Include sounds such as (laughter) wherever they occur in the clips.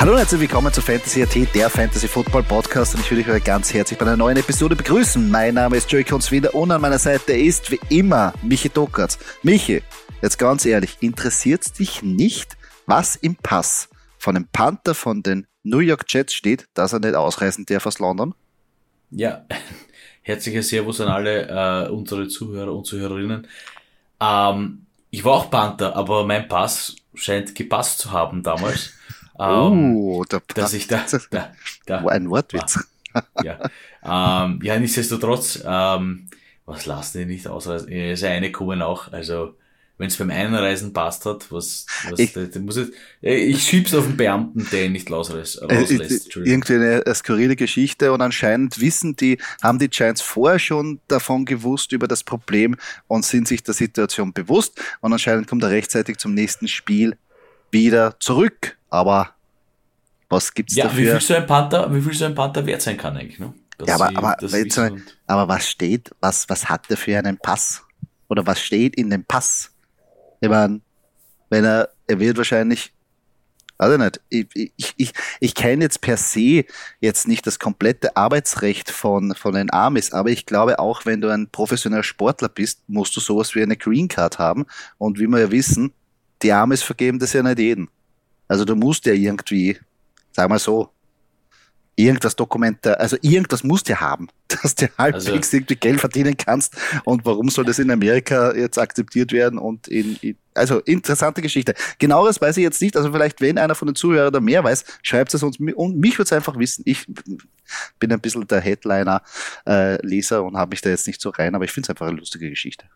Hallo und herzlich willkommen zu Fantasy AT, der Fantasy Football Podcast und ich würde euch ganz herzlich bei einer neuen Episode begrüßen. Mein Name ist Joey Konswinder und an meiner Seite ist wie immer Michi Dockertz. Michi, jetzt ganz ehrlich, interessiert dich nicht, was im Pass von dem Panther von den New York Jets steht, dass er nicht ausreisen darf aus London? Ja, (laughs) herzliches Servus an alle äh, unsere Zuhörer und Zuhörerinnen. Ähm, ich war auch Panther, aber mein Pass scheint gepasst zu haben damals. (laughs) Ähm, oh, der dass ich da, da, da ein Wortwitz. Ja, ähm, ja nichtsdestotrotz, ähm, was lassen die nicht ausreisen? Ist ja eine kommen auch, also wenn es beim Einreisen passt hat, was, was ich, da, da muss ich, ich schieb's auf den Beamten, der ihn nicht rauslässt. Äh, rauslässt irgendwie eine, eine skurrile Geschichte und anscheinend wissen die, haben die Giants vorher schon davon gewusst über das Problem und sind sich der Situation bewusst und anscheinend kommt er rechtzeitig zum nächsten Spiel wieder zurück. Aber was gibt's ja, dafür? Wie viel so ein Panther, wie viel so ein Panther wert sein kann eigentlich, ne? ja, aber, aber, jetzt, aber was steht, was, was hat der für einen Pass? Oder was steht in dem Pass? Ich meine, wenn er, er wird wahrscheinlich, also nicht, ich, ich, ich, ich kenne jetzt per se jetzt nicht das komplette Arbeitsrecht von, von den Amis, aber ich glaube auch, wenn du ein professioneller Sportler bist, musst du sowas wie eine Green Card haben. Und wie wir ja wissen, die Amis vergeben das ja nicht jeden. Also du musst ja irgendwie, sag mal so, irgendwas Dokumente, also irgendwas musst du ja haben, (laughs) dass du halbwegs also, irgendwie Geld verdienen kannst. Und warum soll das in Amerika jetzt akzeptiert werden? Und in, in also interessante Geschichte. Genaueres weiß ich jetzt nicht. Also vielleicht, wenn einer von den Zuhörern da mehr weiß, schreibt es uns. Und mich würde es einfach wissen. Ich bin ein bisschen der Headliner-Leser äh, und habe mich da jetzt nicht so rein, aber ich finde es einfach eine lustige Geschichte.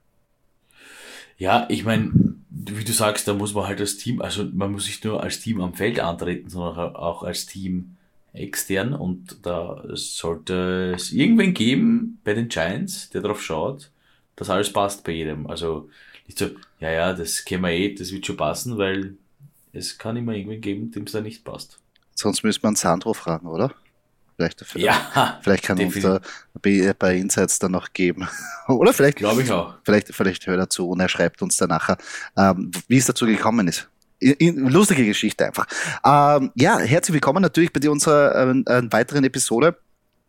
Ja, ich meine, wie du sagst, da muss man halt als Team, also man muss nicht nur als Team am Feld antreten, sondern auch als Team extern und da sollte es irgendwen geben bei den Giants, der darauf schaut, dass alles passt bei jedem. Also nicht so, ja, ja, das kennen wir eh, das wird schon passen, weil es kann immer irgendwen geben, dem es da nicht passt. Sonst müsste man Sandro fragen, oder? Vielleicht, ja, vielleicht kann definitiv. uns da bei Insights dann noch geben. (laughs) Oder vielleicht. Glaube ich auch. Vielleicht, vielleicht hört er zu und er schreibt uns dann nachher, ähm, wie es dazu gekommen ist. Lustige Geschichte einfach. Ähm, ja, herzlich willkommen natürlich bei unserer äh, weiteren Episode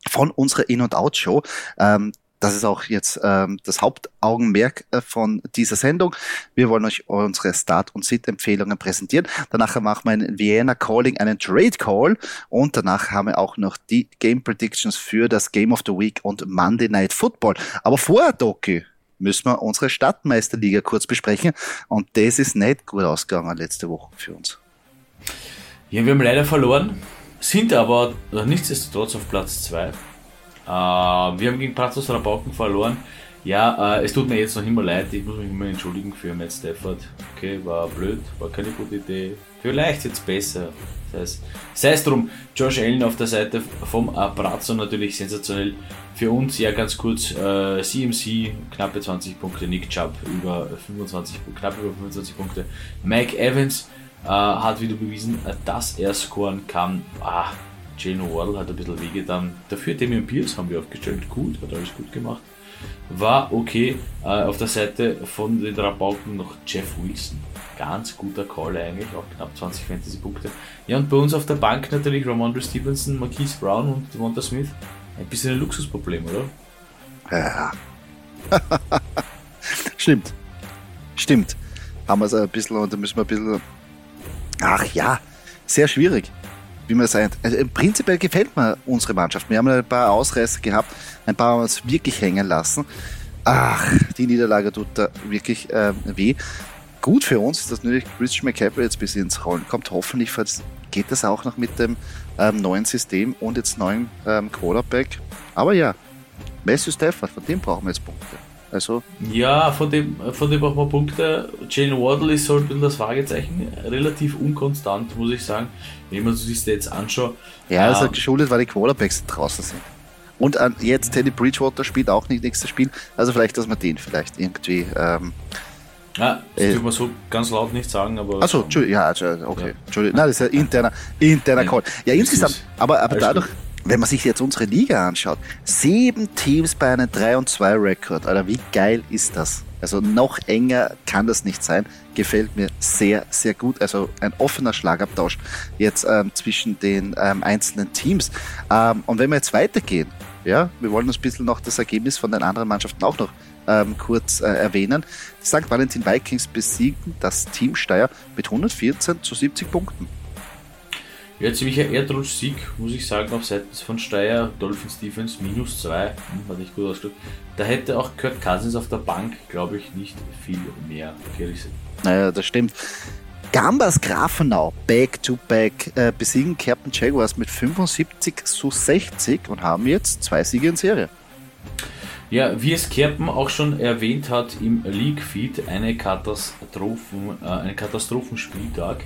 von unserer In- und Out-Show. Ähm, das ist auch jetzt ähm, das Hauptaugenmerk äh, von dieser Sendung. Wir wollen euch unsere Start- und Sit-Empfehlungen präsentieren. Danach machen wir einen Vienna Calling, einen Trade Call und danach haben wir auch noch die Game Predictions für das Game of the Week und Monday Night Football. Aber vorher, Doki, müssen wir unsere Stadtmeisterliga kurz besprechen und das ist nicht gut ausgegangen letzte Woche für uns. Ja, wir haben leider verloren, sind aber nichtsdestotrotz auf Platz 2 äh, wir haben gegen Brazos Rabauken verloren. Ja, äh, es tut mir jetzt noch immer leid, ich muss mich immer entschuldigen für Matt Stafford. Okay, war blöd, war keine gute Idee. Vielleicht jetzt besser. Sei es drum, Josh Allen auf der Seite vom Brazzo natürlich sensationell. Für uns ja ganz kurz, äh, CMC knappe 20 Punkte, Nick Chubb über 25, knapp über 25 Punkte. Mike Evans äh, hat wieder bewiesen, dass er scoren kann. Ah, Jalen Wardle hat ein bisschen wehgetan. Dafür Damian Pierce haben wir aufgestellt. Gut, hat alles gut gemacht. War okay. Äh, auf der Seite von den Rabauken noch Jeff Wilson. Ganz guter Call eigentlich, auch knapp 20 Fantasy-Punkte. Ja, und bei uns auf der Bank natürlich Ramondre Stevenson, Marquise Brown und Devonta Smith. Ein bisschen ein Luxusproblem, oder? Ja. (laughs) Stimmt. Stimmt. Haben wir es ein bisschen und da müssen wir ein bisschen. Ach ja, sehr schwierig wie man sagt. Also prinzipiell gefällt mir unsere Mannschaft. Wir haben ein paar Ausreißer gehabt, ein paar haben uns wirklich hängen lassen. Ach, die Niederlage tut da wirklich äh, weh. Gut für uns ist, dass natürlich Christian McCaffrey jetzt bis ins Rollen kommt. Hoffentlich geht das auch noch mit dem ähm, neuen System und jetzt neuen ähm, Quarterback. Aber ja, Matthew Stafford, von dem brauchen wir jetzt Punkte. Also ja, von dem, von dem auch mal Punkte. Jalen Wardle ist ein bisschen das Fragezeichen. Relativ unkonstant, muss ich sagen. Wenn man sich das jetzt anschaut. Ja, also ähm, geschuldet, weil die Quarterbacks draußen sind. Und an, jetzt Teddy Bridgewater spielt auch nicht nächstes Spiel. Also vielleicht, dass man den vielleicht irgendwie. Ähm, ja, das äh, dürfen wir so ganz laut nicht sagen, aber. Achso, Entschuldigung, ja, okay. Ja. Entschuldigung. Nein, das ist ja interner, interner Call. Ja, insgesamt, aber, aber dadurch, wenn man sich jetzt unsere Liga anschaut, sieben Teams bei einem 3 und 2 Rekord. Alter, wie geil ist das? Also noch enger kann das nicht sein. Gefällt mir sehr, sehr gut. Also ein offener Schlagabtausch jetzt ähm, zwischen den ähm, einzelnen Teams. Ähm, und wenn wir jetzt weitergehen, ja, wir wollen uns ein bisschen noch das Ergebnis von den anderen Mannschaften auch noch ähm, kurz äh, erwähnen. Die St. Valentin Vikings besiegen das Team Steyr mit 114 zu 70 Punkten. Ja, ziemlicher Erdrutsch-Sieg, muss ich sagen, auf Seiten von Steyr. Dolphins Defense minus 2, hm, hat nicht gut ausgedrückt. Da hätte auch Kurt Cousins auf der Bank, glaube ich, nicht viel mehr gerissen. Naja, das stimmt. Gambas Grafenau back-to-back -back, äh, besiegen Captain Jaguars mit 75 zu 60 und haben jetzt zwei Siege in Serie. Ja, wie es Kerpen auch schon erwähnt hat im League-Feed, eine Katastrophen, äh, ein Katastrophenspieltag.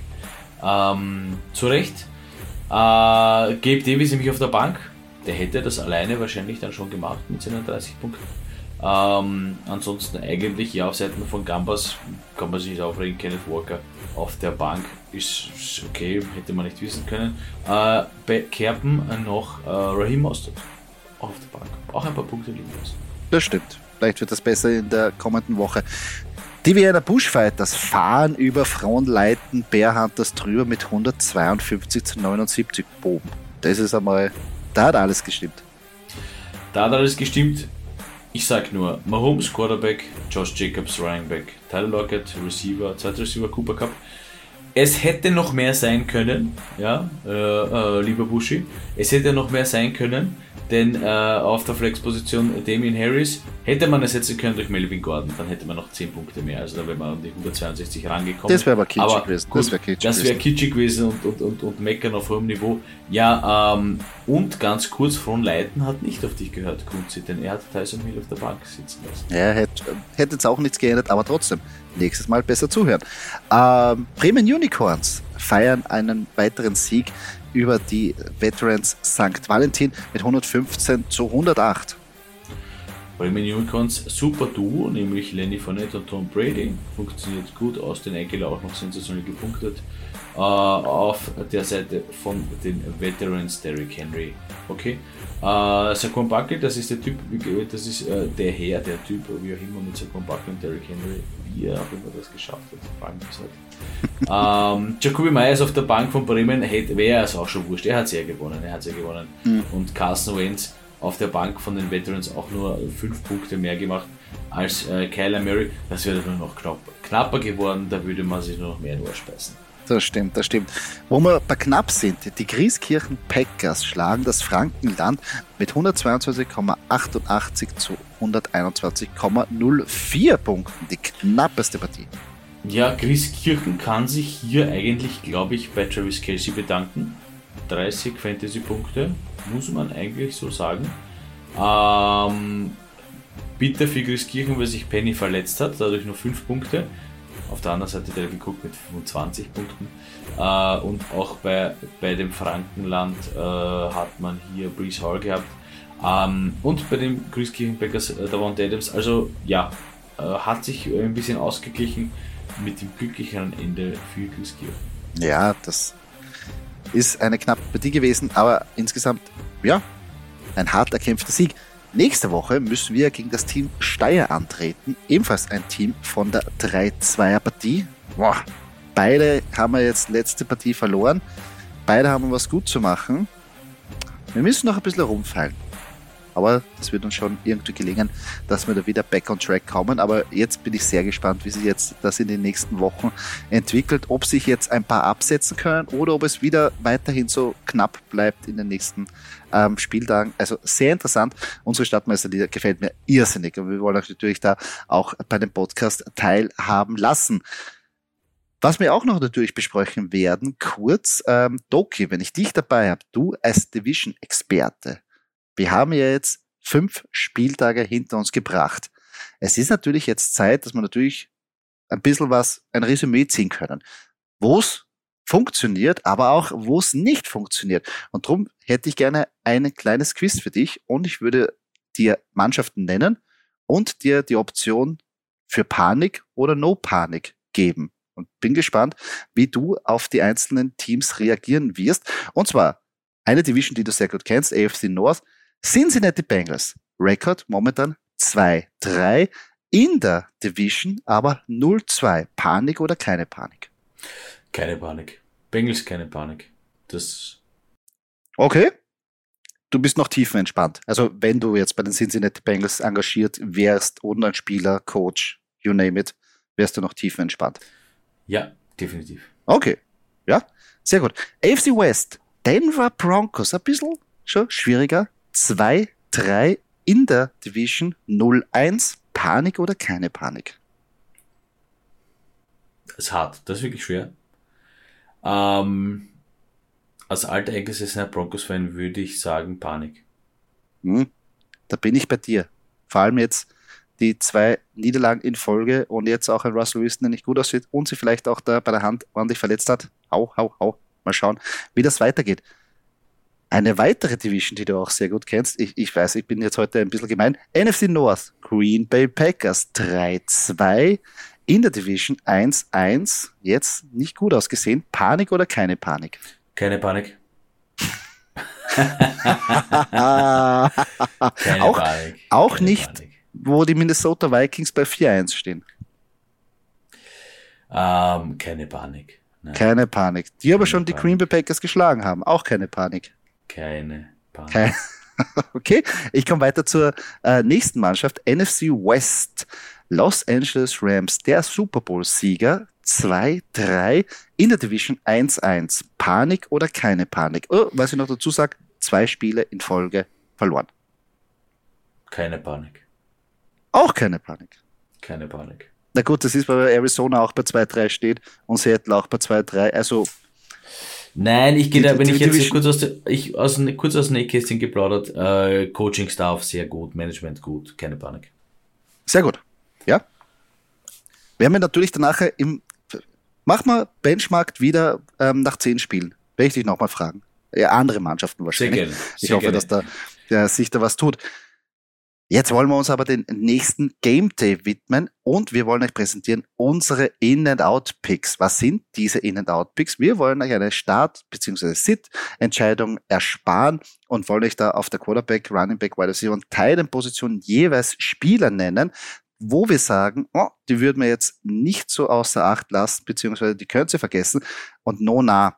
Ähm, zu Recht. Äh, Gabe Davis nämlich auf der Bank. Der hätte das alleine wahrscheinlich dann schon gemacht mit seinen 30 Punkten. Ähm, ansonsten eigentlich ja auf Seiten von Gambas kann man sich aufregen. Kenneth Walker auf der Bank ist okay, hätte man nicht wissen können. Äh, bei Kerpen noch äh, Raheem Mostert auf der Bank. Auch ein paar Punkte liegen lassen. Das stimmt. Vielleicht wird das besser in der kommenden Woche. Die Vienna Bushfighters fahren über Frontleiten Bearhunters drüber mit 152 zu 79 Boben. Das ist einmal, da hat alles gestimmt. Da hat alles gestimmt. Ich sag nur, Mahomes Quarterback, Josh Jacobs Running Back, Tyler Lockett Receiver, zweiter Receiver Cooper Cup, es hätte noch mehr sein können, ja, äh, äh, lieber Bushi. Es hätte noch mehr sein können, denn äh, auf der Flexposition Damien Harris hätte man ersetzen können durch Melvin Gordon, dann hätte man noch 10 Punkte mehr. Also da wäre man an die 162 rangekommen. Das wäre aber kitschig aber gewesen. das wäre kitschig, das wär kitschig gewesen und, und, und, und meckern auf hohem Niveau. Ja, ähm, und ganz kurz, Fron Leiten hat nicht auf dich gehört, Kunzi, denn er hat Tyson Hill auf der Bank sitzen lassen. Ja, hätte, hätte jetzt auch nichts geändert, aber trotzdem nächstes Mal besser zuhören. Ähm, Bremen Unicorns feiern einen weiteren Sieg über die Veterans St. Valentin mit 115 zu 108. Bremen Unicorns super Duo, nämlich Lenny Fournette und Tom Brady. Funktioniert gut aus, den Enkel auch noch sensationell gepunktet. Uh, auf der Seite von den Veterans Derrick Henry. Okay. Uh, Saquon Buckley, das ist der Typ, das ist uh, der Herr, der Typ, wie auch immer mit Saquon Buckley und Derrick Henry wie er auch immer das geschafft hat, fragen halt. (laughs) ähm, Jacoby Myers auf der Bank von Bremen wäre es auch schon wurscht. Er hat es ja gewonnen. Er hat ja gewonnen. Mhm. Und Carson Wentz auf der Bank von den Veterans auch nur fünf Punkte mehr gemacht als äh, Kyler Murray. Das wäre nur noch knapp, knapper geworden. Da würde man sich nur noch mehr nur speisen. Das stimmt, das stimmt. Wo wir bei knapp sind, die Grieskirchen Packers schlagen das Frankenland mit 122,88 zu 121,04 Punkten. Die knappeste Partie. Ja, Grieskirchen kann sich hier eigentlich, glaube ich, bei Travis Casey bedanken. 30 Fantasy-Punkte, muss man eigentlich so sagen. Ähm, bitter für Grieskirchen, weil sich Penny verletzt hat, dadurch nur 5 Punkte. Auf der anderen Seite der geguckt mit 25 Punkten. Äh, und auch bei, bei dem Frankenland äh, hat man hier Breeze Hall gehabt. Ähm, und bei den Grüßkirchen Packers äh, Davante Adams. Also ja, äh, hat sich ein bisschen ausgeglichen mit dem glücklicheren Ende für Grüßkirchen. Ja, das ist eine knappe Partie gewesen, aber insgesamt, ja, ein hart erkämpfter Sieg. Nächste Woche müssen wir gegen das Team Steyr antreten. Ebenfalls ein Team von der 3-2er-Partie. Beide haben wir jetzt letzte Partie verloren. Beide haben was gut zu machen. Wir müssen noch ein bisschen rumfallen. Aber das wird uns schon irgendwie gelingen, dass wir da wieder back on track kommen. Aber jetzt bin ich sehr gespannt, wie sich jetzt das in den nächsten Wochen entwickelt. Ob sich jetzt ein paar absetzen können oder ob es wieder weiterhin so knapp bleibt in den nächsten ähm, Spieltagen. Also sehr interessant. Unsere Stadtmeisterliga gefällt mir irrsinnig und wir wollen euch natürlich da auch bei dem Podcast teilhaben lassen. Was wir auch noch natürlich besprechen werden, kurz, ähm, Doki, wenn ich dich dabei habe, du als Division-Experte, wir haben ja jetzt fünf Spieltage hinter uns gebracht. es ist natürlich jetzt Zeit, dass man natürlich ein bisschen was, ein Resümee ziehen können. Wo es funktioniert, aber auch wo es nicht funktioniert. Und darum hätte ich gerne ein kleines Quiz für dich und ich würde dir Mannschaften nennen und dir die Option für Panik oder No Panik geben. Und bin gespannt, wie du auf die einzelnen Teams reagieren wirst. Und zwar eine Division, die du sehr gut kennst, AFC North, Cincinnati Bengals. Rekord momentan 2-3 in der Division, aber 0-2. Panik oder keine Panik? Keine Panik. Bengals keine Panik. Das. Okay. Du bist noch tiefenentspannt. Also wenn du jetzt bei den Cincinnati Bengals engagiert wärst und ein Spieler, Coach, you name it, wärst du noch tiefenentspannt. Ja, definitiv. Okay. Ja, sehr gut. AFC West, Denver Broncos, ein bisschen schon schwieriger. 2-3 in der Division 0-1. Panik oder keine Panik? Das ist hart, das ist wirklich schwer. Ähm, als alter eingesessener Broncos-Fan würde ich sagen Panik. Hm, da bin ich bei dir. Vor allem jetzt die zwei Niederlagen in Folge und jetzt auch ein Russell Wilson, der nicht gut aussieht und sie vielleicht auch da bei der Hand ordentlich verletzt hat. Hau, hau, hau. Mal schauen, wie das weitergeht. Eine weitere Division, die du auch sehr gut kennst, ich, ich weiß, ich bin jetzt heute ein bisschen gemein, NFC North, Green Bay Packers 3-2, in der Division 1-1, jetzt nicht gut ausgesehen. Panik oder keine Panik? Keine Panik. (laughs) keine auch, Panik. Auch keine nicht, Panik. wo die Minnesota Vikings bei 4-1 stehen. Ähm, keine Panik. Nein. Keine Panik. Die aber schon Panik. die Green Bay Packers geschlagen haben. Auch keine Panik. Keine Panik. Keine. (laughs) Okay, ich komme weiter zur äh, nächsten Mannschaft, NFC West. Los Angeles Rams, der Super Bowl-Sieger, 2-3 in der Division 1-1. Panik oder keine Panik? Oh, was ich noch dazu sage, zwei Spiele in Folge verloren. Keine Panik. Auch keine Panik. Keine Panik. Na gut, das ist, weil Arizona auch bei 2-3 steht und Seattle auch bei 2-3. Also Nein, ich gehe da, wenn ich jetzt kurz aus, der, ich aus, kurz aus dem Nähkästchen geplaudert, äh, Coaching-Staff sehr gut, Management gut, keine Panik. Sehr gut, ja. Wir haben ja natürlich danach im, mach mal Benchmark wieder ähm, nach zehn Spielen, werde ich dich nochmal fragen. Ja, andere Mannschaften wahrscheinlich. Sehr gerne. Sehr ich hoffe, gerne. dass da der, sich da was tut. Jetzt wollen wir uns aber den nächsten Game Day widmen und wir wollen euch präsentieren unsere In-and-Out-Picks. Was sind diese In-and-Out-Picks? Wir wollen euch eine Start- bzw. Sit-Entscheidung ersparen und wollen euch da auf der Quarterback, Running Back, Wide Receiver und Teilenposition jeweils Spieler nennen, wo wir sagen, oh, die würden wir jetzt nicht so außer Acht lassen, beziehungsweise die könnt ihr vergessen. Und no nah,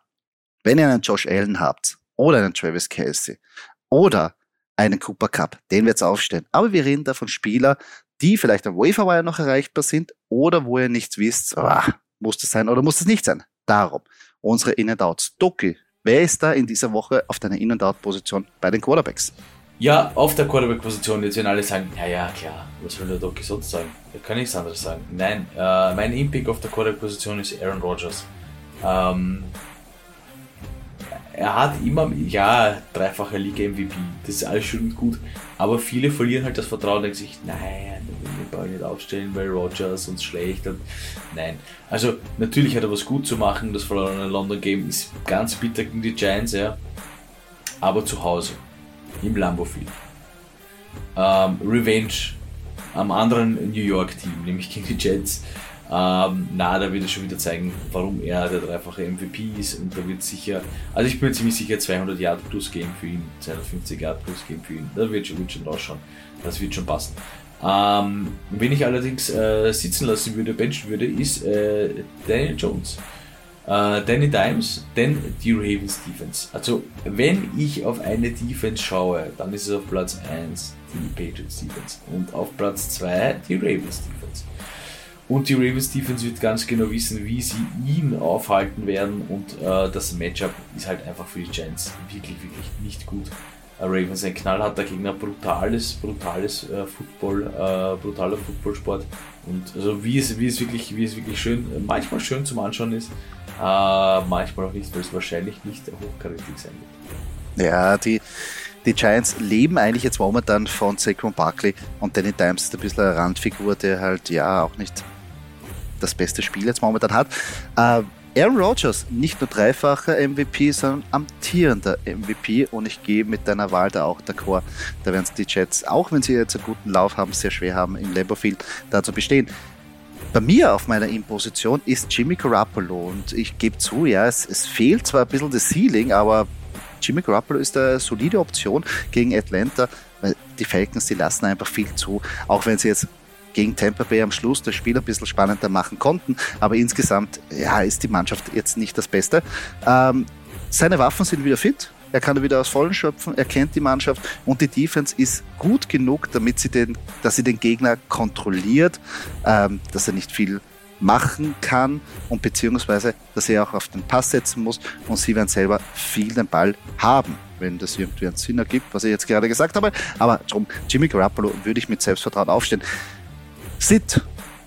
wenn ihr einen Josh Allen habt oder einen Travis Kelsey oder einen Cooper Cup. Den wird es aufstellen. Aber wir reden da von Spielern, die vielleicht am Waferwire noch erreichbar sind oder wo ihr nichts wisst, oh, muss das sein oder muss das nicht sein. Darum unsere In-and-Outs. Doki, wer ist da in dieser Woche auf deiner In-and-Out-Position bei den Quarterbacks? Ja, auf der Quarterback-Position, jetzt werden alle sagen, ja, ja, klar, was will der Doki sonst sagen? Da kann nichts anderes sagen. Nein, äh, mein In-Pick auf der Quarterback-Position ist Aaron Rodgers. Ähm, er hat immer, ja, dreifacher Liga-MVP, das ist alles schön und gut, aber viele verlieren halt das Vertrauen und denken sich, nein, wir wollen nicht aufstellen, weil Rogers uns schlecht und nein. Also, natürlich hat er was gut zu machen, das verlorene London Game ist ganz bitter gegen die Giants, ja, aber zu Hause, im Lambo Field. Ähm, Revenge am anderen New York Team, nämlich gegen die Jets. Ähm, na, da wird er schon wieder zeigen, warum er der dreifache MVP ist und da wird sicher, also ich bin mir ziemlich sicher 200 Yard plus gehen für ihn, 250 Yard plus gehen für ihn, da wird schon, wird schon rausschauen, das wird schon passen. Ähm, wenn ich allerdings äh, sitzen lassen würde, benchen würde, ist äh, Daniel Jones. Äh, Danny Dimes, denn die Ravens Defense. Also, wenn ich auf eine Defense schaue, dann ist es auf Platz 1 die Patriots Defense und auf Platz 2 die Ravens Defense. Und die Ravens Defense wird ganz genau wissen, wie sie ihn aufhalten werden. Und äh, das Matchup ist halt einfach für die Giants wirklich, wirklich nicht gut. Äh, Ravens ein knallharter Gegner, brutales, brutales äh, Football, äh, brutaler Footballsport. Und also wie es, wie es wirklich, wie es wirklich schön, manchmal schön zum Anschauen ist, äh, manchmal auch nicht, weil es wahrscheinlich nicht hochkarätig sein wird. Ja, die, die Giants leben eigentlich jetzt momentan von Saquon Barkley und Danny Dimes ist ein bisschen eine Randfigur, der halt ja auch nicht das beste Spiel jetzt momentan hat. Äh, Aaron Rodgers, nicht nur dreifacher MVP, sondern amtierender MVP und ich gehe mit deiner Wahl da auch d'accord. Da werden es die Jets, auch wenn sie jetzt einen guten Lauf haben, sehr schwer haben, im Lambeau Field da zu bestehen. Bei mir auf meiner In-Position ist Jimmy Garoppolo und ich gebe zu, ja, es, es fehlt zwar ein bisschen das Ceiling, aber Jimmy Garoppolo ist eine solide Option gegen Atlanta, weil die Falcons, die lassen einfach viel zu, auch wenn sie jetzt gegen Tampa Bay am Schluss das Spiel ein bisschen spannender machen konnten. Aber insgesamt ja, ist die Mannschaft jetzt nicht das Beste. Ähm, seine Waffen sind wieder fit. Er kann wieder aus Vollen schöpfen, er kennt die Mannschaft und die Defense ist gut genug, damit sie den, dass sie den Gegner kontrolliert, ähm, dass er nicht viel machen kann und beziehungsweise, dass er auch auf den Pass setzen muss und sie werden selber viel den Ball haben, wenn das irgendwie einen Sinn ergibt, was ich jetzt gerade gesagt habe. Aber drum, Jimmy Garoppolo würde ich mit Selbstvertrauen aufstehen. Sid,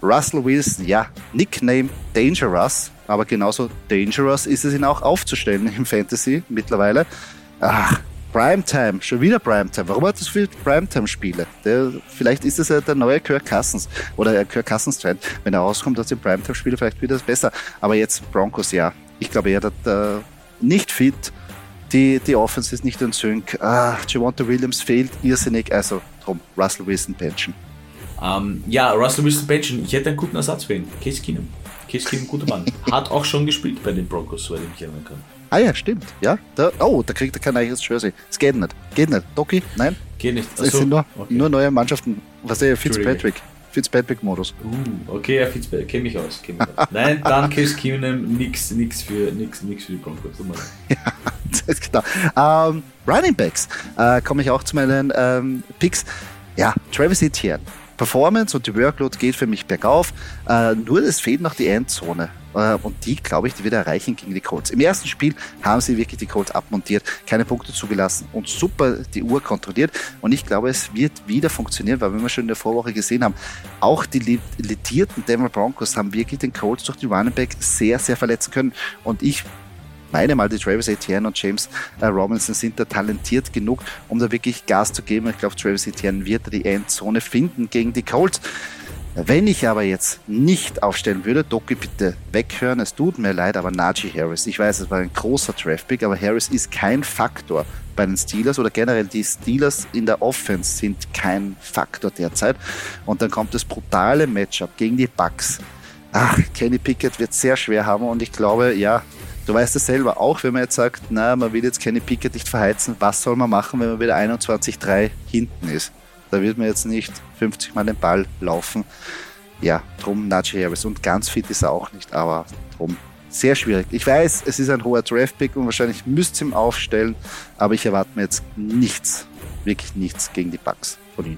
Russell Wilson, ja, Nickname Dangerous, aber genauso dangerous ist es ihn auch aufzustellen im Fantasy mittlerweile. Ach, Primetime, schon wieder Primetime. Warum hat das viel Primetime-Spiele? Vielleicht ist es ja der neue Kirk Cousins oder der Kirk Cousins-Trend. Wenn er rauskommt, dass die Primetime-Spiele vielleicht wieder besser. Aber jetzt Broncos, ja. Ich glaube eher, dass äh, nicht fit. Die, die Offense ist nicht in Sync. Ah, Javonta Williams fehlt irrsinnig. Also drum, Russell Wilson Pension. Ähm, ja, Russell Wilson Pension, ich hätte einen guten Ersatz für ihn. Case Keenum. Case Keenum, guter Mann. (laughs) Hat auch schon gespielt bei den Broncos, soweit ich mich erinnern kann. Ah ja, stimmt. Ja, da, oh, da kriegt er kein eigenes Jersey. Es geht nicht. Geht nicht. Doki, nein? Geht nicht. Es sind nur, okay. nur neue Mannschaften. Was ist Fitzpatrick? Fitzpatrick-Modus. Uh, okay, ja, Fitzpatrick, kenne mich aus. Kenn mich aus. Nein, dann Case Keenum, nix, nix, für, nix, nix für die Broncos. (laughs) ja, das ist genau. Ähm, Running Backs, äh, komme ich auch zu meinen ähm, Picks. Ja, Travis Etienne Performance und die Workload geht für mich bergauf. Äh, nur es fehlt noch die Endzone. Äh, und die, glaube ich, die wird erreichen gegen die Colts. Im ersten Spiel haben sie wirklich die Colts abmontiert, keine Punkte zugelassen und super die Uhr kontrolliert. Und ich glaube, es wird wieder funktionieren, weil wir schon in der Vorwoche gesehen haben, auch die lidierten Denver Broncos haben wirklich den Colts durch die Running Back sehr, sehr verletzen können. Und ich meine mal, die Travis Etienne und James äh, Robinson sind da talentiert genug, um da wirklich Gas zu geben. Ich glaube, Travis Etienne wird die Endzone finden gegen die Colts. Wenn ich aber jetzt nicht aufstellen würde, Doki bitte weghören, es tut mir leid, aber Najee Harris, ich weiß, es war ein großer Draftpick, aber Harris ist kein Faktor bei den Steelers oder generell die Steelers in der Offense sind kein Faktor derzeit. Und dann kommt das brutale Matchup gegen die Bucks. Ach, Kenny Pickett wird sehr schwer haben und ich glaube, ja, Du weißt es selber, auch wenn man jetzt sagt, na, man will jetzt keine Picket nicht verheizen, was soll man machen, wenn man wieder 21-3 hinten ist? Da wird man jetzt nicht 50 Mal den Ball laufen. Ja, drum Najee Harris. Und ganz fit ist er auch nicht, aber drum sehr schwierig. Ich weiß, es ist ein hoher Draft-Pick und wahrscheinlich müsst ihr ihn aufstellen, aber ich erwarte mir jetzt nichts, wirklich nichts gegen die Bugs von ihm.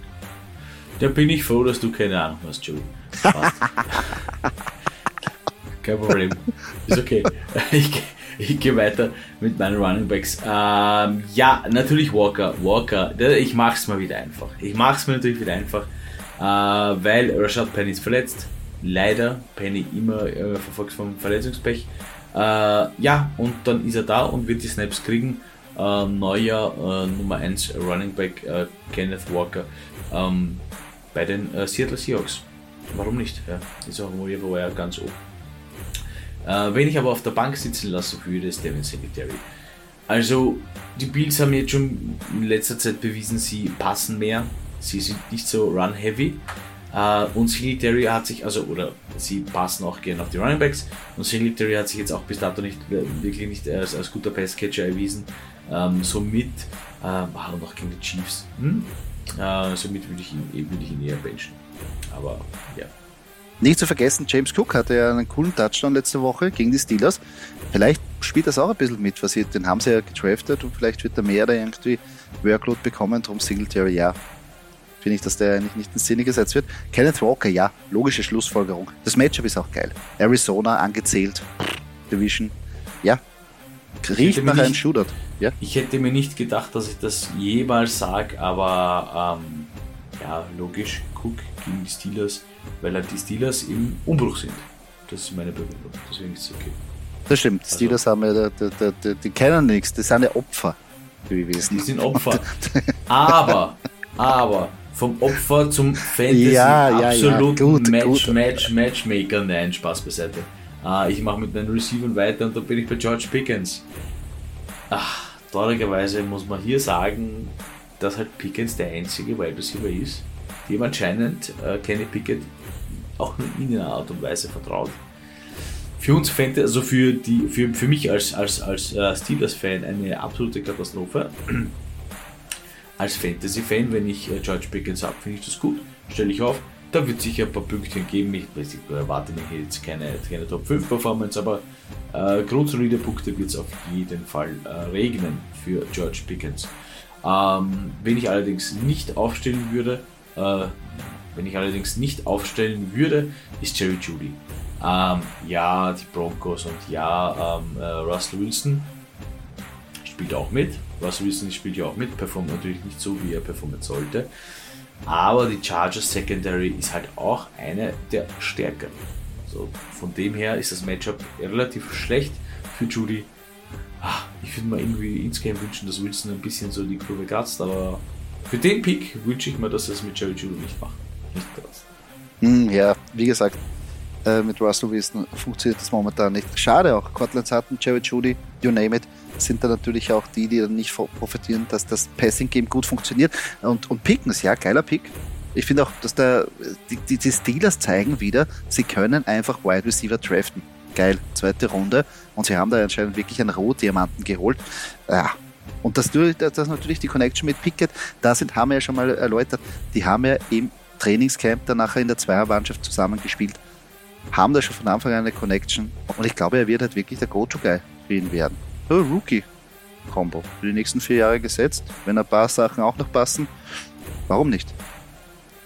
Da bin ich froh, dass du keine Ahnung hast, Joey. (laughs) Kein Problem. Ist okay. (laughs) Ich, ich gehe weiter mit meinen Running Backs. Ähm, ja, natürlich Walker. Walker. Ich mach's mal wieder einfach. Ich mach's mir natürlich wieder einfach, äh, weil Rashad Penny ist verletzt. Leider. Penny immer äh, verfolgt vom Verletzungspech. Äh, ja, und dann ist er da und wird die Snaps kriegen. Äh, neuer äh, Nummer 1 Running Back äh, Kenneth Walker ähm, bei den Seattle Seahawks. Warum nicht? Ja, ist auch wo er ganz oben. Äh, wenn ich aber auf der Bank sitzen lassen würde, ist Devin Secretary. Also, die Bills haben jetzt schon in letzter Zeit bewiesen, sie passen mehr. Sie sind nicht so run-heavy. Uh, und Singletary hat sich, also, oder sie passen auch gerne auf die Running Backs. Und Singletary hat sich jetzt auch bis dato nicht wirklich nicht als, als guter Passcatcher erwiesen. Um, ähm, somit, uh, und auch gegen die Chiefs. Hm? Uh, somit würde ich, ihn, ich ihn eher benchen. Aber ja. Nicht zu vergessen, James Cook hatte ja einen coolen Touchdown letzte Woche gegen die Steelers. Vielleicht spielt das auch ein bisschen mit, was sie, den haben sie ja gedraftet und vielleicht wird er mehr da irgendwie Workload bekommen, drum Singletary, ja. Finde ich, dass der eigentlich nicht in Szene gesetzt wird. Kenneth Walker, ja, logische Schlussfolgerung. Das Matchup ist auch geil. Arizona angezählt, Division, ja. Riecht nach einem Shootout. Ja? Ich hätte mir nicht gedacht, dass ich das jemals sage, aber ähm, ja, logisch, Cook gegen die Steelers weil halt die Steelers im Umbruch sind. Das ist meine Begründung. Deswegen ist es okay. Das stimmt. Die also, Steelers haben ja, die, die, die, kennen nichts, die sind ja Opfer. gewesen. Die sind Opfer. (laughs) aber, aber, vom Opfer zum Fantasy Ja, ja, ja. absoluten Gut, Match, gut. Match, Matchmaker. Nein, Spaß beiseite. Äh, ich mache mit den Receivern weiter und da bin ich bei George Pickens. Ach, traurigerweise muss man hier sagen, dass halt Pickens der einzige Wide Receiver ist, dem anscheinend äh, Kenny Pickett auch in einer Art und Weise vertraut. Für uns Fantasy, also für, die, für, für mich als, als, als äh, Steelers-Fan eine absolute Katastrophe. (clears throat) Als Fantasy-Fan, wenn ich äh, George Pickens habe, finde ich das gut. Stelle ich auf. Da wird sicher ein paar Pünktchen geben. Ich, weiß, ich erwarte mir jetzt keine, keine Top 5 Performance, aber äh, grundsolide Punkte wird es auf jeden Fall äh, regnen für George Pickens. Ähm, wenn ich allerdings nicht aufstellen würde, äh, wenn ich allerdings nicht aufstellen würde, ist Jerry Judy. Ähm, ja, die Broncos und ja, ähm, äh, Russell Wilson spielt auch mit. Russell Wilson spielt ja auch mit, performt natürlich nicht so, wie er performen sollte. Aber die Chargers Secondary ist halt auch eine der stärkeren. So, von dem her ist das Matchup relativ schlecht für Judy. Ah, ich würde mir irgendwie insgeheim wünschen, dass Wilson ein bisschen so die Kurve kratzt, aber für den Pick wünsche ich mir, dass er es mit Jerry Judy nicht macht. Nicht kratzt. Hm, ja, wie gesagt, äh, mit Russell Wilson funktioniert das momentan nicht. Schade auch. Cortland Sutton, Jerry Judy, you name it, sind da natürlich auch die, die dann nicht profitieren, dass das Passing-Game gut funktioniert. Und, und Pickens, ja, geiler Pick. Ich finde auch, dass der, die, die, die Steelers zeigen wieder, sie können einfach Wide Receiver draften. Geil, zweite Runde. Und sie haben da anscheinend wirklich einen Rohdiamanten geholt. Ja. Und das, das ist natürlich die Connection mit Pickett. Da sind, haben wir ja schon mal erläutert, die haben ja im Trainingscamp dann nachher in der Zweiermannschaft zusammengespielt haben da schon von Anfang an eine Connection. Und ich glaube, er wird halt wirklich der Go-To-Guy für ihn werden. So, Rookie-Combo. Für die nächsten vier Jahre gesetzt. Wenn ein paar Sachen auch noch passen, warum nicht?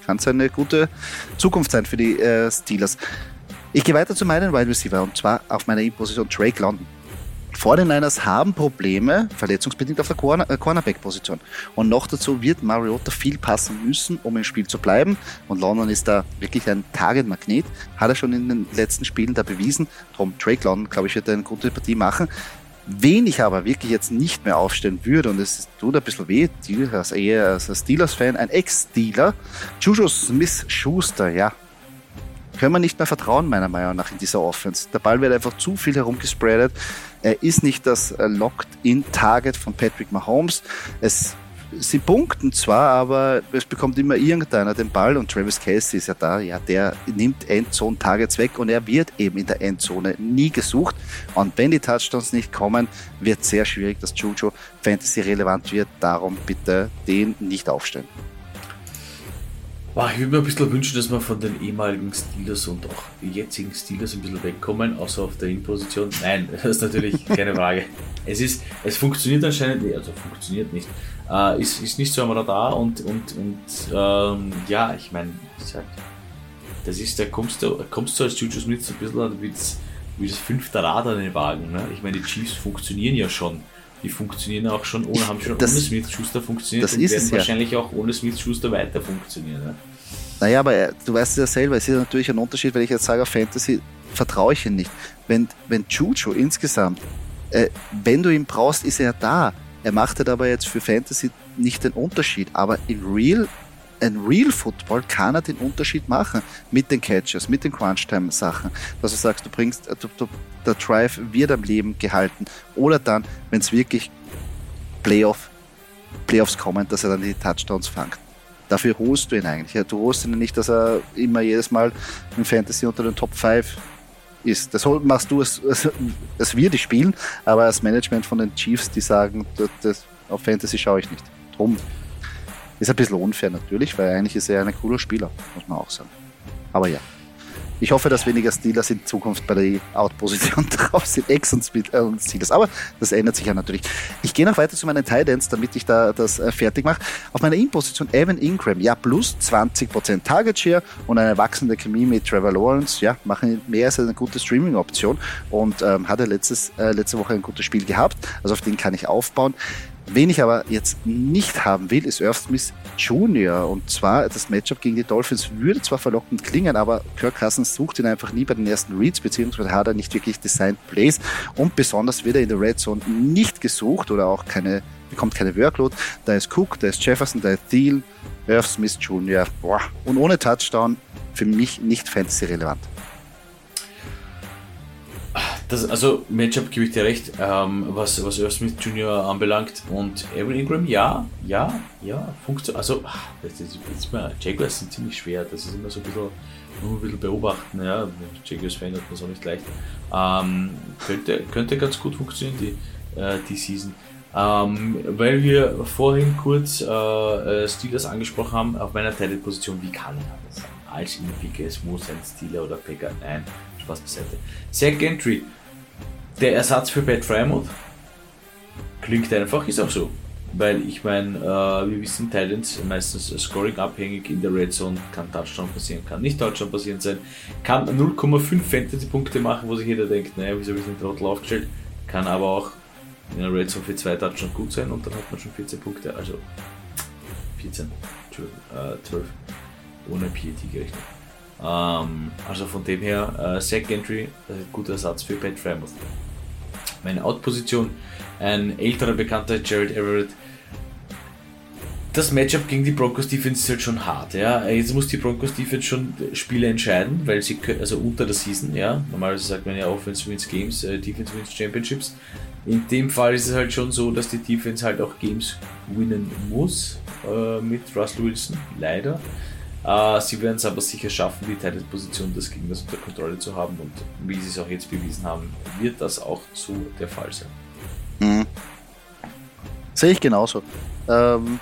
Kann es eine gute Zukunft sein für die äh, Steelers. Ich gehe weiter zu meinen Wide Receiver und zwar auf meiner In-Position Drake London. 49ers haben Probleme, verletzungsbedingt auf der Corner, äh, Cornerback-Position. Und noch dazu wird Mariota viel passen müssen, um im Spiel zu bleiben. Und London ist da wirklich ein Target-Magnet. Hat er schon in den letzten Spielen da bewiesen. Darum Drake London, glaube ich, wird eine gute Partie machen. Wen ich aber wirklich jetzt nicht mehr aufstellen würde, und es tut ein bisschen weh, die- als eher als Steelers-Fan, ein Ex-Steeler, Juju Smith-Schuster, ja, können wir nicht mehr vertrauen, meiner Meinung nach, in dieser Offense. Der Ball wird einfach zu viel herumgespreadet. Er ist nicht das äh, Locked-in-Target von Patrick Mahomes. Es, sie punkten zwar, aber es bekommt immer irgendeiner den Ball und Travis Kelsey ist ja da, ja, der nimmt Endzone-Targets weg und er wird eben in der Endzone nie gesucht. Und wenn die Touchdowns nicht kommen, wird sehr schwierig, dass Juju Fantasy relevant wird. Darum bitte den nicht aufstellen. Boah, ich würde mir ein bisschen wünschen, dass wir von den ehemaligen Steelers und auch jetzigen Steelers ein bisschen wegkommen, außer auf der In-Position. Nein, (laughs) das ist natürlich keine Frage. Es ist, es funktioniert anscheinend nicht, also funktioniert nicht. Äh, ist, ist nicht so am Radar und, und, und ähm, ja, ich meine, das ist, da kommst du, kommst du als Juju Smith so ein bisschen an wie das, wie das fünfte Rad an den Wagen. Ne? Ich meine, die Chiefs funktionieren ja schon. Die funktionieren auch schon ohne, haben schon Das- ohne Smith-Schuster funktioniert das und ist werden es ja. wahrscheinlich auch ohne Smith-Schuster weiter funktionieren. Ne? Naja, aber er- du weißt es ja selber, es ist natürlich ein Unterschied, wenn ich jetzt sage, auf Fantasy vertraue ich ihm nicht. Wenn, wenn Juju insgesamt, äh, wenn du ihn brauchst, ist er da. Er macht halt aber jetzt für Fantasy nicht den Unterschied. Aber in Real, in Real Football kann er den Unterschied machen. Mit den Catches, mit den Crunch-Time-Sachen. Dass du sagst, du bringst, du, du, der Drive wird am Leben gehalten. Oder dann, wenn es wirklich Playoff, Playoffs kommen, dass er dann die Touchdowns fängt. Dafür holst du ihn eigentlich. Du holst ihn nicht, dass er immer jedes Mal im Fantasy unter den Top 5 ist. Das machst du, als, als, als wir die spielen, aber als Management von den Chiefs, die sagen, das, auf Fantasy schaue ich nicht. Drum ist ein bisschen unfair natürlich, weil eigentlich ist er ein cooler Spieler, muss man auch sagen. Aber ja. Ich hoffe, dass weniger Steelers in Zukunft bei der Out-Position (laughs) drauf sind, Ex äh, und Steelers. Aber das ändert sich ja natürlich. Ich gehe noch weiter zu meinen Titans, damit ich da das äh, fertig mache. Auf meiner In-Position Evan Ingram, ja, plus 20% Target Share und eine wachsende Chemie mit Trevor Lawrence, ja, machen mehr als eine gute Streaming-Option und ähm, hat er letztes, äh, letzte Woche ein gutes Spiel gehabt. Also auf den kann ich aufbauen. Wen ich aber jetzt nicht haben will, ist Irv Smith Jr. Und zwar das Matchup gegen die Dolphins würde zwar verlockend klingen, aber Kirk Cousins sucht ihn einfach nie bei den ersten Reads, beziehungsweise hat er nicht wirklich Designed Plays. Und besonders wird er in der Red Zone nicht gesucht oder auch keine bekommt keine Workload. Da ist Cook, da ist Jefferson, da ist Thiel, Irv Smith Jr. Boah. Und ohne Touchdown für mich nicht fantasy-relevant. Das, also, Matchup gebe ich dir recht, ähm, was, was Irv Smith Jr. anbelangt. Und Evan Ingram, ja, ja, ja, funktioniert. Also, das ist, ist mir, Jaguars sind ziemlich schwer. Das ist immer so ein bisschen, nur ein bisschen beobachten. Ja, Jaguars-Fan hat man so nicht leicht. Ähm, könnte, könnte ganz gut funktionieren, die, äh, die Season. Ähm, weil wir vorhin kurz äh, äh Steelers angesprochen haben, auf meiner Title-Position, wie kann er das sein? Als Inpicker, es muss ein Steeler oder Packer. Nein, Spaß beiseite. Entry, der Ersatz für Pat Frymouth, klingt einfach, ist auch so. Weil ich meine, äh, wir wissen, Titans meistens scoring abhängig in der Red Zone, kann Touchdown passieren, kann nicht Touchdown passieren sein, kann 0,5 Fantasy-Punkte machen, wo sich jeder denkt, naja, wieso ich den Trottel aufgestellt, kann aber auch in der Red Zone für zwei Touchdowns gut sein und dann hat man schon 14 Punkte, also 14, 12, äh, 12 ohne PAT gerechnet. Ähm, also von dem her, äh, Entry, äh, guter Ersatz für Pat Fremont. Meine Out-Position, ein älterer bekannter Jared Everett. Das Matchup gegen die Broncos Defense ist halt schon hart, ja. Jetzt muss die Broncos Defense schon Spiele entscheiden, weil sie also unter der Season, ja. Normalerweise sagt man ja Offense wins Games, äh, Defense wins Championships. In dem Fall ist es halt schon so, dass die Defense halt auch Games winnen muss äh, mit Russell Wilson, leider. Äh, sie werden es aber sicher schaffen, die Title-Position des Gegners unter Kontrolle zu haben und wie sie es auch jetzt bewiesen haben, wird das auch so der Fall sein. Mhm. Sehe ich genauso. Ähm,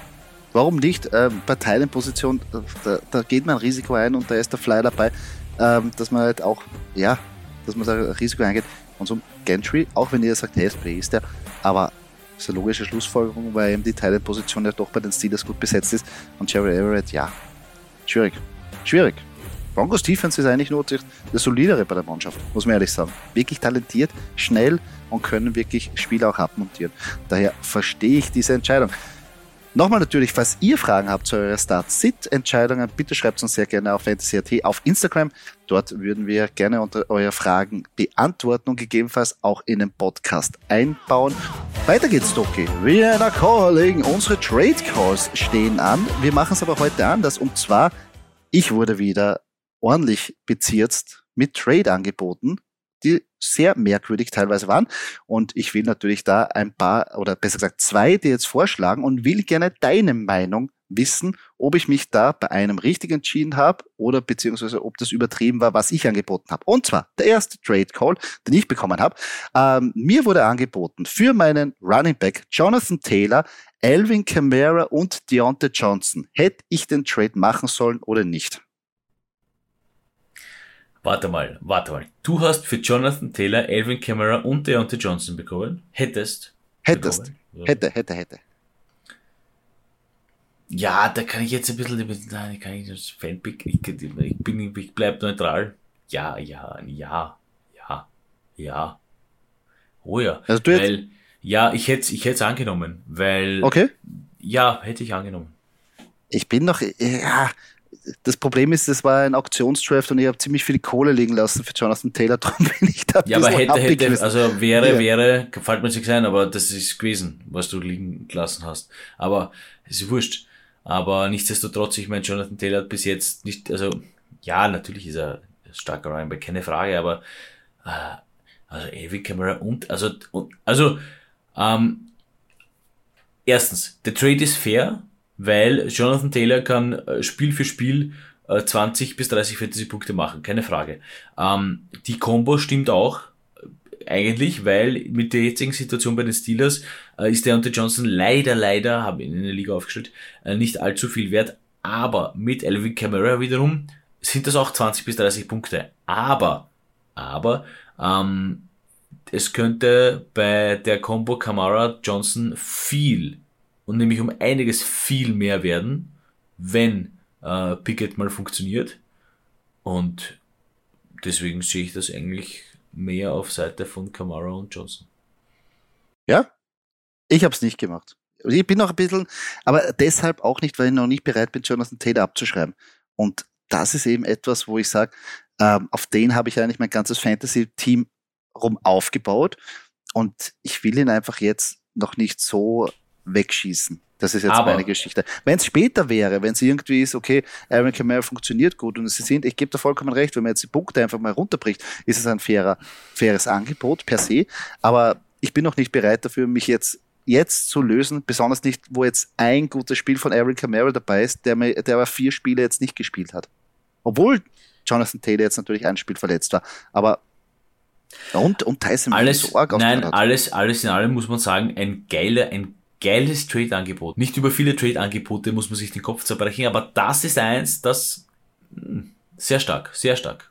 warum nicht? Ähm, bei Teilenposition, da, da, geht man Risiko ein und da ist der Fly dabei, ähm, dass man halt auch, ja, dass man da Risiko eingeht. Und so ein Gantry, auch wenn ihr sagt, hey, ist der, aber das ist eine logische Schlussfolgerung, weil eben die Teilenposition ja doch bei den Steelers gut besetzt ist und Jerry Everett, ja, Schwierig. Schwierig. Broncos Defense ist eigentlich nur das solidere bei der Mannschaft, muss man ehrlich sagen. Wirklich talentiert, schnell und können wirklich Spieler auch abmontieren. Daher verstehe ich diese Entscheidung. Nochmal natürlich, falls ihr Fragen habt zu eurer Start-Sit-Entscheidungen, bitte schreibt uns sehr gerne auf Fantasy.at auf Instagram. Dort würden wir gerne unter eure Fragen beantworten und gegebenenfalls auch in den Podcast einbauen. Weiter geht's, Doki. Vienna Calling. Unsere Trade Calls stehen an. Wir machen es aber heute anders. Und zwar, ich wurde wieder ordentlich bezirzt mit Trade-Angeboten die sehr merkwürdig teilweise waren. Und ich will natürlich da ein paar, oder besser gesagt zwei, die jetzt vorschlagen und will gerne deine Meinung wissen, ob ich mich da bei einem richtig entschieden habe oder beziehungsweise ob das übertrieben war, was ich angeboten habe. Und zwar der erste Trade Call, den ich bekommen habe. Ähm, mir wurde angeboten für meinen Running Back Jonathan Taylor, Alvin Kamara und Deontay Johnson. Hätte ich den Trade machen sollen oder nicht? Warte mal, warte mal. Du hast für Jonathan Taylor, Alvin Kamara und Deontay Johnson bekommen? Hättest? Hättest. Bekommen? Hätte, hätte, hätte. Ja, da kann ich jetzt ein bisschen, nein, kann ich das Fanpick, ich, ich bin, ich bleib neutral. Ja, ja, ja, ja, ja. Oh ja. Also du weil, ja, ich hätte ich hätte angenommen, weil. Okay. Ja, hätte ich angenommen. Ich bin noch, ja, das Problem ist, das war ein Auktionsdraft und ich habe ziemlich viel Kohle liegen lassen für Jonathan Taylor, (laughs) darum bin ich da Ja, aber hätte, hätte, also wäre, ja. wäre, gefällt mir nicht ein, aber das ist gewesen, was du liegen gelassen hast. Aber es ist wurscht. Aber nichtsdestotrotz, ich meine, Jonathan Taylor hat bis jetzt nicht, also, ja, natürlich ist er starker Running keine Frage, aber, äh, also, Evi Camera und, also, und, also, ähm, erstens, der Trade ist fair, weil Jonathan Taylor kann äh, Spiel für Spiel 20 äh, bis 30 Fantasy-Punkte machen, keine Frage. Ähm, die Combo stimmt auch, eigentlich, weil mit der jetzigen Situation bei den Steelers äh, ist der unter Johnson leider, leider, habe ich in der Liga aufgestellt, äh, nicht allzu viel wert. Aber mit Elvin Kamara wiederum sind das auch 20 bis 30 Punkte. Aber, aber, ähm, es könnte bei der Combo Kamara Johnson viel und nämlich um einiges viel mehr werden, wenn äh, Pickett mal funktioniert. Und deswegen sehe ich das eigentlich mehr auf Seite von Kamara und Johnson. Ja, ich habe es nicht gemacht. Ich bin noch ein bisschen, aber deshalb auch nicht, weil ich noch nicht bereit bin, Jonathan Taylor abzuschreiben. Und das ist eben etwas, wo ich sage, ähm, auf den habe ich eigentlich mein ganzes Fantasy-Team rum aufgebaut. Und ich will ihn einfach jetzt noch nicht so wegschießen. Das ist jetzt aber, meine Geschichte. Wenn es später wäre, wenn es irgendwie ist, okay, Aaron Kamara funktioniert gut und sie sind, ich gebe da vollkommen recht, wenn man jetzt die Punkte einfach mal runterbricht, ist es ein fairer, faires Angebot per se. Aber ich bin noch nicht bereit dafür, mich jetzt jetzt zu lösen, besonders nicht, wo jetzt ein gutes Spiel von Aaron Kamara dabei ist, der, mir, der aber vier Spiele jetzt nicht gespielt hat. Obwohl Jonathan Taylor jetzt natürlich ein Spiel verletzt war. Aber und, und Tyson alles, so arg Nein, alles, alles in allem muss man sagen, ein geiler, ein geiles Trade-Angebot. Nicht über viele Trade-Angebote muss man sich den Kopf zerbrechen, aber das ist eins, das hm, sehr stark, sehr stark.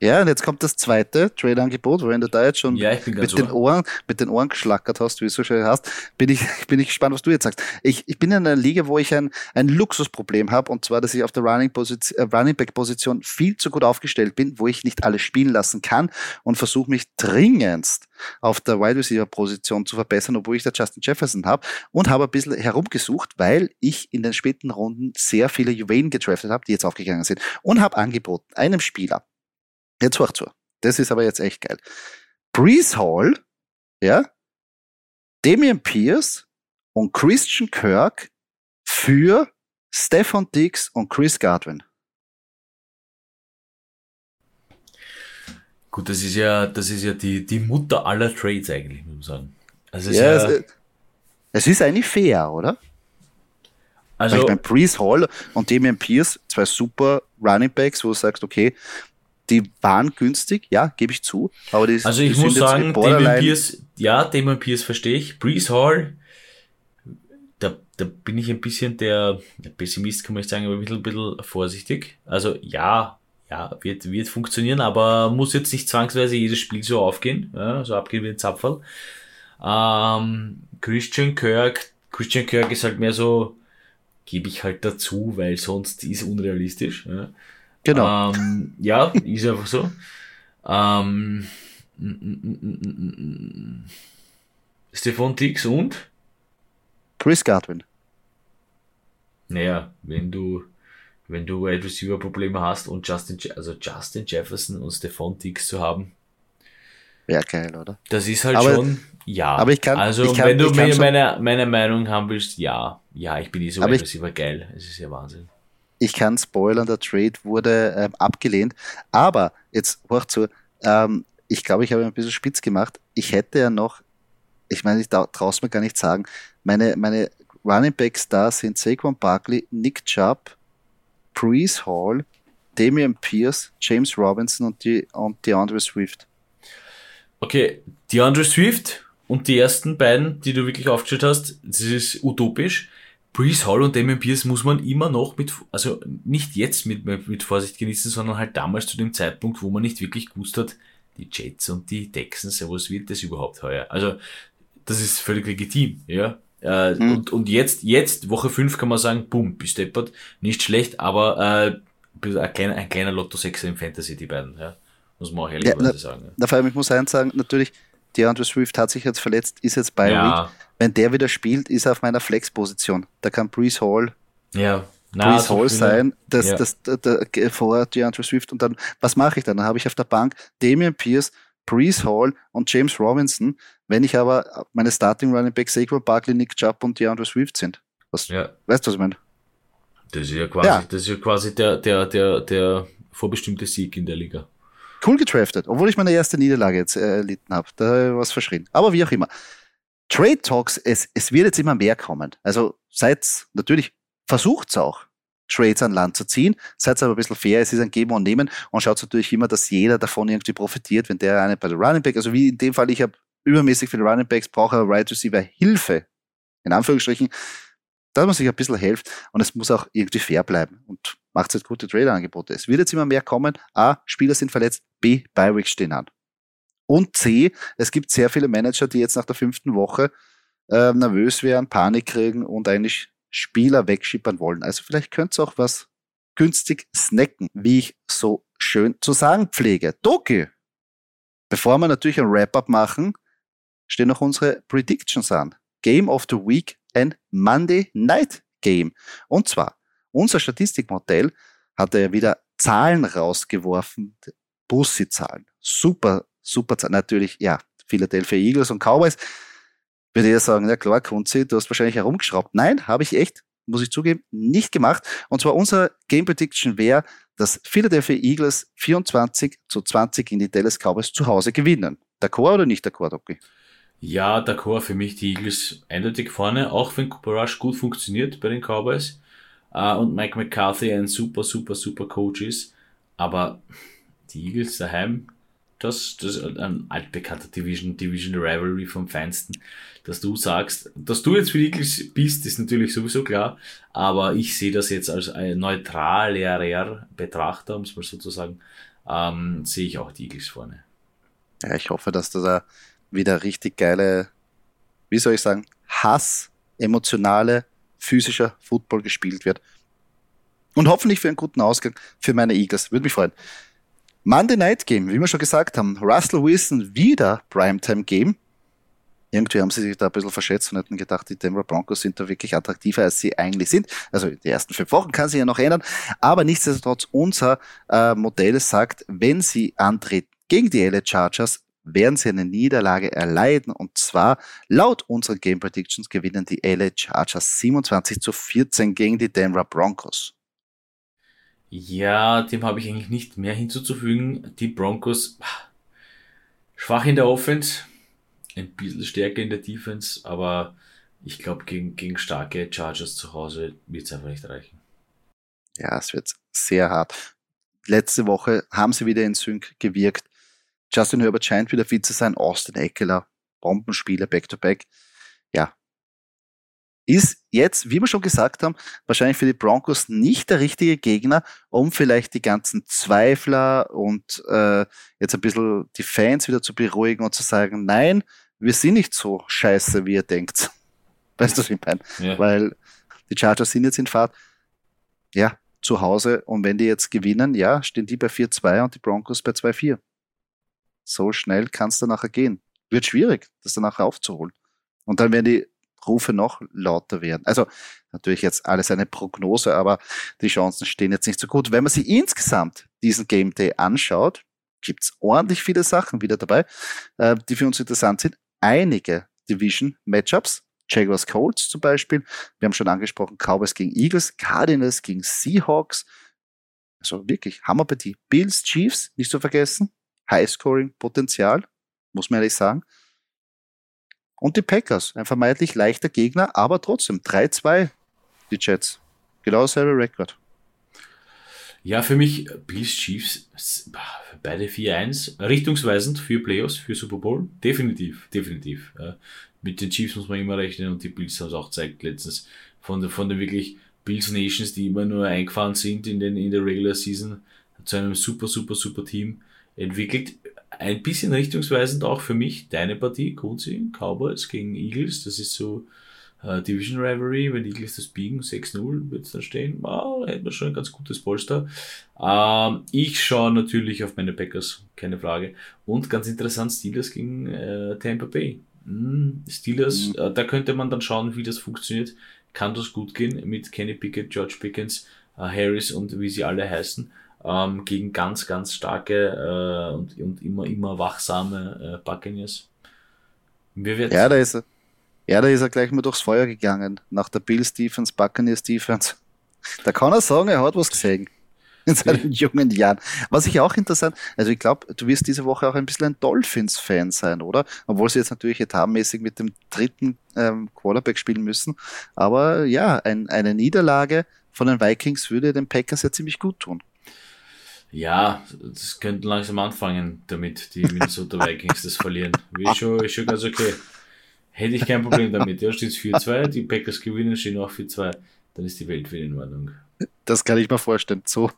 Ja, und jetzt kommt das zweite Trade-Angebot, wenn du da jetzt schon ja, mit, den Ohren, mit den Ohren geschlackert hast, wie du so schön hast, bin ich, (laughs) bin ich gespannt, was du jetzt sagst. Ich, ich bin in einer Liga, wo ich ein, ein Luxusproblem habe, und zwar, dass ich auf der Running, äh, Running Back-Position viel zu gut aufgestellt bin, wo ich nicht alles spielen lassen kann und versuche mich dringendst auf der Wide Receiver-Position zu verbessern, obwohl ich da Justin Jefferson habe und habe ein bisschen herumgesucht, weil ich in den späten Runden sehr viele Juwelen gedraftet habe, die jetzt aufgegangen sind und habe angeboten einem Spieler, Jetzt hört zu. Das ist aber jetzt echt geil. Breeze Hall, ja, Damian Pierce und Christian Kirk für Stefan Dix und Chris Godwin. Gut, das ist ja, das ist ja die, die Mutter aller Trades eigentlich, muss man sagen. Also ja, ja es, es, ist eigentlich fair, oder? Also, Weil ich meine, Breeze Hall und Damian Pierce, zwei super Running Backs, wo du sagst, okay, die waren günstig, ja, gebe ich zu. Aber die also ich muss sagen, Damon Pierce, ja, Damon Pierce verstehe ich. Breeze Hall, da, da bin ich ein bisschen der, der Pessimist, kann man nicht sagen, aber ein bisschen, ein bisschen vorsichtig. Also ja, ja, wird, wird funktionieren, aber muss jetzt nicht zwangsweise jedes Spiel so aufgehen, ja, so abgehen wie ein Zapferl. Ähm, Christian Kirk, Christian Kirk ist halt mehr so, gebe ich halt dazu, weil sonst ist unrealistisch. Ja. Genau. Ähm, ja, ist einfach so. Ähm, Stefan Dix und? Chris Godwin. Naja, wenn du, wenn du Wide Receiver Probleme hast und Justin, also Justin Jefferson und Stefan Dix zu haben. Wäre geil, oder? Das ist halt aber, schon, ja. Aber ich kann, also, ich kann, wenn du mir meine, meine Meinung haben willst, ja. Ja, ich bin eh so Wide Receiver geil. Es ist ja Wahnsinn ich kann spoilern, der Trade wurde ähm, abgelehnt. Aber jetzt hoch zu, ähm, ich glaube, ich habe ein bisschen spitz gemacht. Ich hätte ja noch, ich meine, ich traue es mir gar nicht sagen, meine, meine Running Backs da sind Saquon Barkley, Nick Chubb, Breeze Hall, Damian Pierce, James Robinson und, die, und DeAndre Swift. Okay, DeAndre Swift und die ersten beiden, die du wirklich aufgestellt hast, das ist utopisch. Breeze Hall und Damien Pierce muss man immer noch mit, also nicht jetzt mit, mit Vorsicht genießen, sondern halt damals zu dem Zeitpunkt, wo man nicht wirklich gewusst hat, die Jets und die Texans, was wird das überhaupt heuer? Also, das ist völlig legitim, ja. Äh, mhm. und, und jetzt, jetzt, Woche 5 kann man sagen, boom, bist deppert, nicht schlecht, aber äh, ein kleiner, ein kleiner Lotto 6 im Fantasy, die beiden, ja. Muss man auch ehrlicherweise ja, sagen. Ja. vor allem, ich muss eins sagen, natürlich, DeAndre Swift hat sich jetzt verletzt, ist jetzt bei ja. Week. Wenn der wieder spielt, ist er auf meiner Flex-Position. Da kann Breeze Hall, ja. Na, Breeze Hall sein, das, ja. das, das, das, vor DeAndre Swift. Und dann, was mache ich dann? Dann habe ich auf der Bank Damian Pierce, Breeze Hall und James Robinson. Wenn ich aber meine Starting Running Back Saquon Barkley, Nick Chubb und DeAndre Swift sind. Was, ja. Weißt du, was ich meine? Das ist ja quasi, ja. Das ist ja quasi der, der, der, der vorbestimmte Sieg in der Liga. Cool getraftet, obwohl ich meine erste Niederlage jetzt äh, erlitten habe. Da was verschrien. Aber wie auch immer. Trade Talks, es, es wird jetzt immer mehr kommen. Also seid natürlich, versucht's auch, Trades an Land zu ziehen. Seid aber ein bisschen fair, es ist ein Geben und Nehmen und schaut natürlich immer, dass jeder davon irgendwie profitiert, wenn der eine bei der Running Back, also wie in dem Fall, ich habe übermäßig viele Running Backs, brauche Right Receiver Hilfe, in Anführungsstrichen, dass man sich ein bisschen hilft und es muss auch irgendwie fair bleiben und macht jetzt gute Trader-Angebote. Es wird jetzt immer mehr kommen. A, Spieler sind verletzt, B, Bi-Weeks stehen an. Und C, es gibt sehr viele Manager, die jetzt nach der fünften Woche äh, nervös werden, Panik kriegen und eigentlich Spieler wegschippern wollen. Also vielleicht könnt ihr auch was günstig snacken, wie ich so schön zu sagen pflege. Doki, bevor wir natürlich ein Wrap-up machen, stehen noch unsere Predictions an. Game of the Week and Monday Night Game. Und zwar, unser Statistikmodell hat ja wieder Zahlen rausgeworfen, Bussi-Zahlen. Super super Zeit. Natürlich, ja, Philadelphia Eagles und Cowboys. würde ich sagen, ja klar, Kunzi, du hast wahrscheinlich herumgeschraubt. Nein, habe ich echt, muss ich zugeben, nicht gemacht. Und zwar unser Game Prediction wäre, dass Philadelphia Eagles 24 zu 20 in die Dallas Cowboys zu Hause gewinnen. D'accord oder nicht d'accord, Doki? Ja, d'accord, für mich die Eagles eindeutig vorne, auch wenn Cooper Rush gut funktioniert bei den Cowboys äh, und Mike McCarthy ein super, super, super Coach ist. Aber die Eagles daheim, das, das ist ein altbekannter Division, Division Rivalry vom Feinsten. Dass du sagst, dass du jetzt für die Eagles bist, ist natürlich sowieso klar, aber ich sehe das jetzt als ein neutraler Betrachter, um es mal so zu sagen, ähm, sehe ich auch die Eagles vorne. Ja, ich hoffe, dass da wieder richtig geile, wie soll ich sagen, Hass, emotionale, physischer Football gespielt wird. Und hoffentlich für einen guten Ausgang für meine Eagles. Würde mich freuen. Monday Night Game, wie wir schon gesagt haben, Russell Wilson wieder Primetime Game. Irgendwie haben sie sich da ein bisschen verschätzt und hätten gedacht, die Denver Broncos sind da wirklich attraktiver, als sie eigentlich sind. Also die ersten fünf Wochen kann sich ja noch ändern. Aber nichtsdestotrotz, unser äh, Modell sagt, wenn sie antreten gegen die LA Chargers, werden sie eine Niederlage erleiden. Und zwar laut unseren Game Predictions gewinnen die LA Chargers 27 zu 14 gegen die Denver Broncos. Ja, dem habe ich eigentlich nicht mehr hinzuzufügen. Die Broncos schwach in der Offense, ein bisschen stärker in der Defense, aber ich glaube, gegen, gegen starke Chargers zu Hause wird es einfach nicht reichen. Ja, es wird sehr hart. Letzte Woche haben sie wieder in Sync gewirkt. Justin Herbert scheint wieder fit zu sein. Austin Eckler, Bombenspieler, Back-to-Back. Ja. Ist jetzt, wie wir schon gesagt haben, wahrscheinlich für die Broncos nicht der richtige Gegner, um vielleicht die ganzen Zweifler und äh, jetzt ein bisschen die Fans wieder zu beruhigen und zu sagen, nein, wir sind nicht so scheiße, wie ihr denkt. (laughs) Weißt du, was ich meine? Ja. Weil die Chargers sind jetzt in Fahrt. Ja, zu Hause. Und wenn die jetzt gewinnen, ja, stehen die bei 4-2 und die Broncos bei 2-4 so schnell kann es nachher gehen. Wird schwierig, das dann nachher aufzuholen. Und dann werden die Rufe noch lauter werden. Also natürlich jetzt alles eine Prognose, aber die Chancen stehen jetzt nicht so gut. Wenn man sich insgesamt diesen Game Day anschaut, gibt es ordentlich viele Sachen wieder dabei, äh, die für uns interessant sind. Einige Division-Matchups, Jaguars Colts zum Beispiel. Wir haben schon angesprochen, Cowboys gegen Eagles, Cardinals gegen Seahawks. Also wirklich Hammer bei die Bills, Chiefs, nicht zu vergessen. Highscoring-Potenzial, muss man ehrlich sagen. Und die Packers, ein vermeintlich leichter Gegner, aber trotzdem 3-2, die Jets. Genau dasselbe Rekord. Ja, für mich Bills Chiefs, beide 4-1, richtungsweisend für Playoffs, für Super Bowl. Definitiv, definitiv. mit den Chiefs muss man immer rechnen und die Bills haben es auch gezeigt letztens. Von, der, von den wirklich Bills Nations, die immer nur eingefahren sind in, den, in der Regular Season, zu einem super, super, super Team entwickelt. Ein bisschen richtungsweisend auch für mich deine Partie, Kunzi, Cowboys gegen Eagles. Das ist so äh, Division Rivalry. Wenn Eagles das biegen, 6-0 wird es dann stehen. Wow, hätten wir schon ein ganz gutes Polster. Ähm, ich schaue natürlich auf meine Packers, keine Frage. Und ganz interessant, Steelers gegen äh, Tampa Bay. Hm, Steelers, mhm. äh, da könnte man dann schauen, wie das funktioniert. Kann das gut gehen mit Kenny Pickett, George Pickens, äh, Harris und wie sie alle heißen ähm, gegen ganz, ganz starke äh, und, und immer, immer wachsame äh, Buccaneers. ja, da ist er. Ja, da ist er gleich mal durchs Feuer gegangen. Nach der Bills Defense, Buccaneers Defense. (laughs) Da kann er sagen, er hat was gesehen. (laughs) In seinen (laughs) jungen Jahren. Was ich auch interessant, also ich glaube, du wirst diese Woche auch ein bisschen ein Dolphins-Fan sein, oder? Obwohl sie jetzt natürlich etatmäßig mit dem dritten ähm, Quarterback spielen müssen. Aber ja, ein, eine Niederlage von den Vikings würde den Packers ja ziemlich gut tun. Ja, das könnten langsam anfangen, damit die Minnesota (laughs) Vikings das verlieren. Ist schon, ist schon ganz okay. Hätte ich kein Problem damit. Ja, steht 4-2, die Packers gewinnen, stehen auch 4-2. Dann ist die Welt wieder in Ordnung. Das kann ich mir vorstellen. So,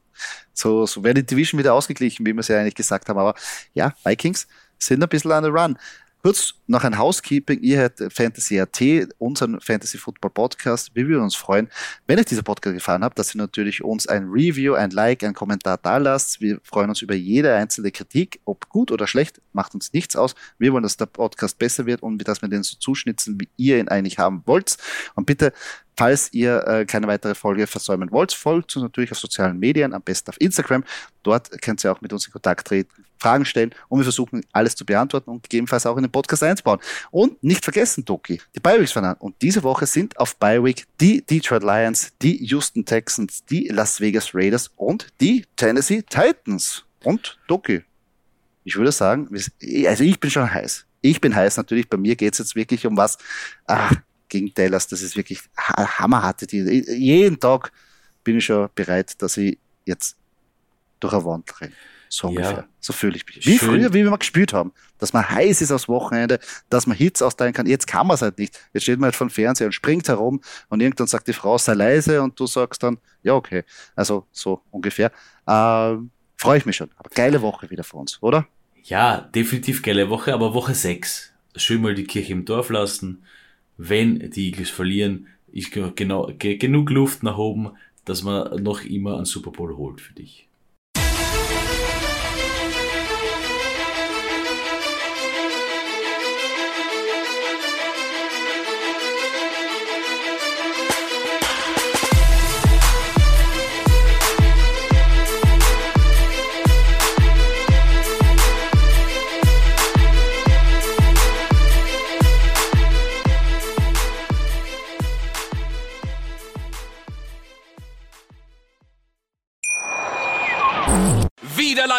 so, so wäre die Division wieder ausgeglichen, wie wir es ja eigentlich gesagt haben. Aber ja, Vikings sind ein bisschen an der Run. Kurz noch ein Housekeeping. Ihr hört Fantasy AT, unseren Fantasy Football Podcast. Wir würden uns freuen, wenn euch dieser Podcast gefallen hat, dass ihr natürlich uns ein Review, ein Like, ein Kommentar da lasst. Wir freuen uns über jede einzelne Kritik, ob gut oder schlecht, macht uns nichts aus. Wir wollen, dass der Podcast besser wird und dass wir den so zuschnitzen, wie ihr ihn eigentlich haben wollt. Und bitte Falls ihr äh, keine weitere Folge versäumen wollt, folgt uns natürlich auf sozialen Medien, am besten auf Instagram. Dort könnt ihr auch mit uns in Kontakt treten, Fragen stellen und wir versuchen alles zu beantworten und gegebenenfalls auch in den Podcast einzubauen. Und nicht vergessen, Doki, die Bi-Weeks fangen an. Und diese Woche sind auf Bi-Week die Detroit Lions, die Houston Texans, die Las Vegas Raiders und die Tennessee Titans. Und Doki, ich würde sagen, also ich bin schon heiß. Ich bin heiß natürlich, bei mir geht es jetzt wirklich um was. Ah, gegen Dallas, das ist wirklich hammerharte die Jeden Tag bin ich schon bereit, dass ich jetzt durch eine Wand renne. So ungefähr. Ja. So fühle ich mich. Wie Schön. früher, wie wir mal gespielt haben. Dass man heiß ist aufs Wochenende, dass man Hits austeilen kann. Jetzt kann man es halt nicht. Jetzt steht man halt vom Fernseher und springt herum und irgendwann sagt die Frau, sei leise und du sagst dann, ja, okay. Also so ungefähr. Ähm, Freue ich mich schon. Aber geile Woche wieder für uns, oder? Ja, definitiv geile Woche, aber Woche 6. Schön mal die Kirche im Dorf lassen wenn die Eagles verlieren, ist genau, genug Luft nach oben, dass man noch immer einen Super Bowl holt für dich.